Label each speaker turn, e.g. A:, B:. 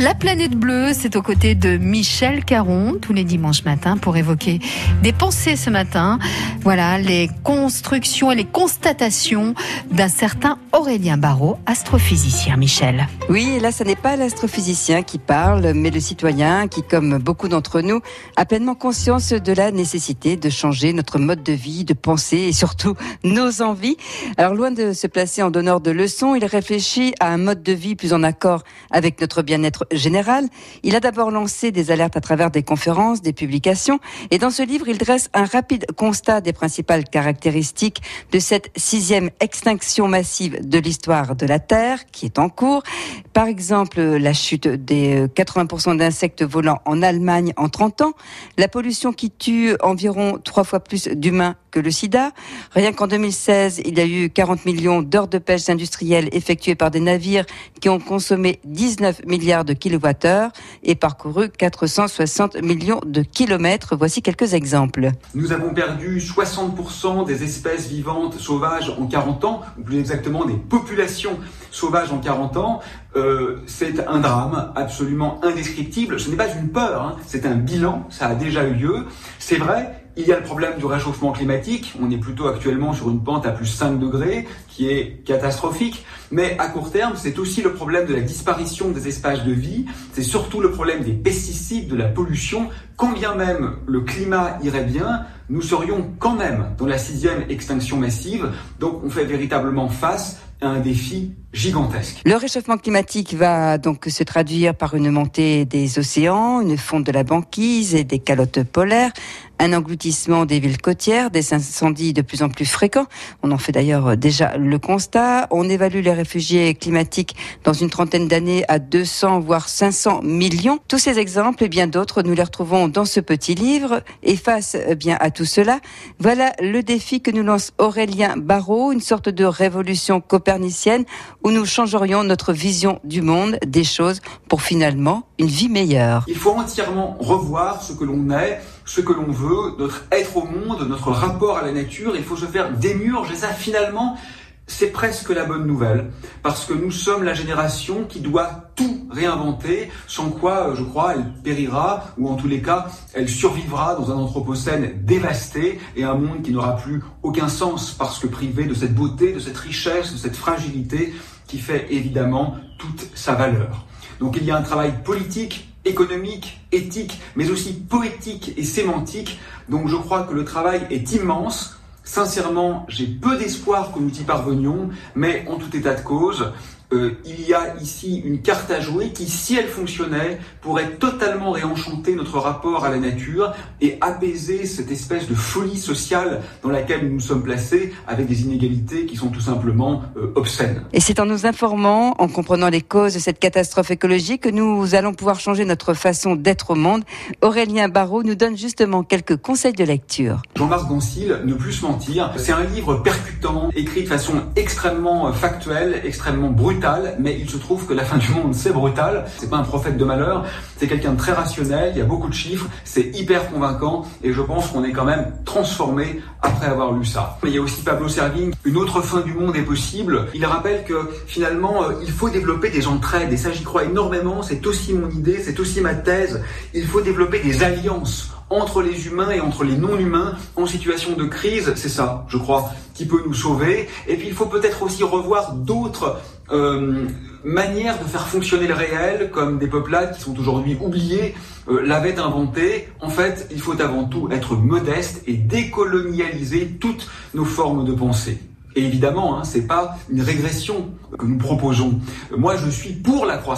A: La planète bleue, c'est aux côtés de Michel Caron tous les dimanches matins pour évoquer des pensées ce matin. Voilà les constructions et les constatations d'un certain Aurélien Barraud, astrophysicien. Michel.
B: Oui, là, ce n'est pas l'astrophysicien qui parle, mais le citoyen qui, comme beaucoup d'entre nous, a pleinement conscience de la nécessité de changer notre mode de vie, de penser et surtout nos envies. Alors, loin de se placer en donneur de leçons, il réfléchit à un mode de vie plus en accord avec notre bien-être Il a d'abord lancé des alertes à travers des conférences, des publications, et dans ce livre, il dresse un rapide constat des principales caractéristiques de cette sixième extinction massive de l'histoire de la Terre, qui est en cours. Par exemple, la chute des 80% d'insectes volants en Allemagne en 30 ans, la pollution qui tue environ trois fois plus d'humains que le sida. Rien qu'en 2016, il y a eu 40 millions d'heures de pêche industrielle effectuées par des navires qui ont consommé 19 milliards de kilowattheures et parcouru 460 millions de kilomètres. Voici quelques exemples.
C: Nous avons perdu 60% des espèces vivantes sauvages en 40 ans, ou plus exactement des populations sauvages en 40 ans, euh, c'est un drame absolument indescriptible. Ce n'est pas une peur, hein. c'est un bilan, ça a déjà eu lieu. C'est vrai, il y a le problème du réchauffement climatique. On est plutôt actuellement sur une pente à plus 5 degrés, qui est catastrophique. Mais à court terme, c'est aussi le problème de la disparition des espaces de vie. C'est surtout le problème des pesticides, de la pollution. Quand bien même le climat irait bien, nous serions quand même dans la sixième extinction massive. Donc on fait véritablement face un défi gigantesque.
B: Le réchauffement climatique va donc se traduire par une montée des océans, une fonte de la banquise et des calottes polaires, un engloutissement des villes côtières, des incendies de plus en plus fréquents. On en fait d'ailleurs déjà le constat. On évalue les réfugiés climatiques dans une trentaine d'années à 200 voire 500 millions. Tous ces exemples et bien d'autres, nous les retrouvons dans ce petit livre. Et face eh bien à tout cela, voilà le défi que nous lance Aurélien Barraud, une sorte de révolution copernicienne où nous changerions notre vision du monde, des choses, pour finalement une vie meilleure.
C: Il faut entièrement revoir ce que l'on est, ce que l'on veut, notre être au monde, notre rapport à la nature. Il faut se faire démurger ça finalement. C'est presque la bonne nouvelle, parce que nous sommes la génération qui doit tout réinventer, sans quoi, je crois, elle périra, ou en tous les cas, elle survivra dans un anthropocène dévasté et un monde qui n'aura plus aucun sens, parce que privé de cette beauté, de cette richesse, de cette fragilité qui fait évidemment toute sa valeur. Donc il y a un travail politique, économique, éthique, mais aussi poétique et sémantique. Donc je crois que le travail est immense. Sincèrement, j'ai peu d'espoir que nous y parvenions, mais en tout état de cause, euh, il y a ici une carte à jouer qui, si elle fonctionnait, pourrait totalement réenchanter notre rapport à la nature et apaiser cette espèce de folie sociale dans laquelle nous nous sommes placés avec des inégalités qui sont tout simplement euh, obscènes.
B: Et c'est en nous informant, en comprenant les causes de cette catastrophe écologique que nous allons pouvoir changer notre façon d'être au monde. Aurélien Barraud nous donne justement quelques conseils de lecture.
C: Jean-Marc Goncil, Ne plus se mentir, c'est un livre percutant, écrit de façon extrêmement factuelle, extrêmement brutale mais il se trouve que la fin du monde, c'est brutal. C'est pas un prophète de malheur, c'est quelqu'un de très rationnel, il y a beaucoup de chiffres, c'est hyper convaincant, et je pense qu'on est quand même transformé après avoir lu ça. Il y a aussi Pablo Servigne, une autre fin du monde est possible. Il rappelle que finalement, euh, il faut développer des entraides, et ça j'y crois énormément, c'est aussi mon idée, c'est aussi ma thèse. Il faut développer des alliances entre les humains et entre les non-humains en situation de crise, c'est ça, je crois, qui peut nous sauver. Et puis il faut peut-être aussi revoir d'autres euh, manières de faire fonctionner le réel, comme des peuplades qui sont aujourd'hui oubliées, euh, l'avaient inventé. En fait, il faut avant tout être modeste et décolonialiser toutes nos formes de pensée. Et évidemment, hein, c'est pas une régression que nous proposons. Moi, je suis pour la croissance.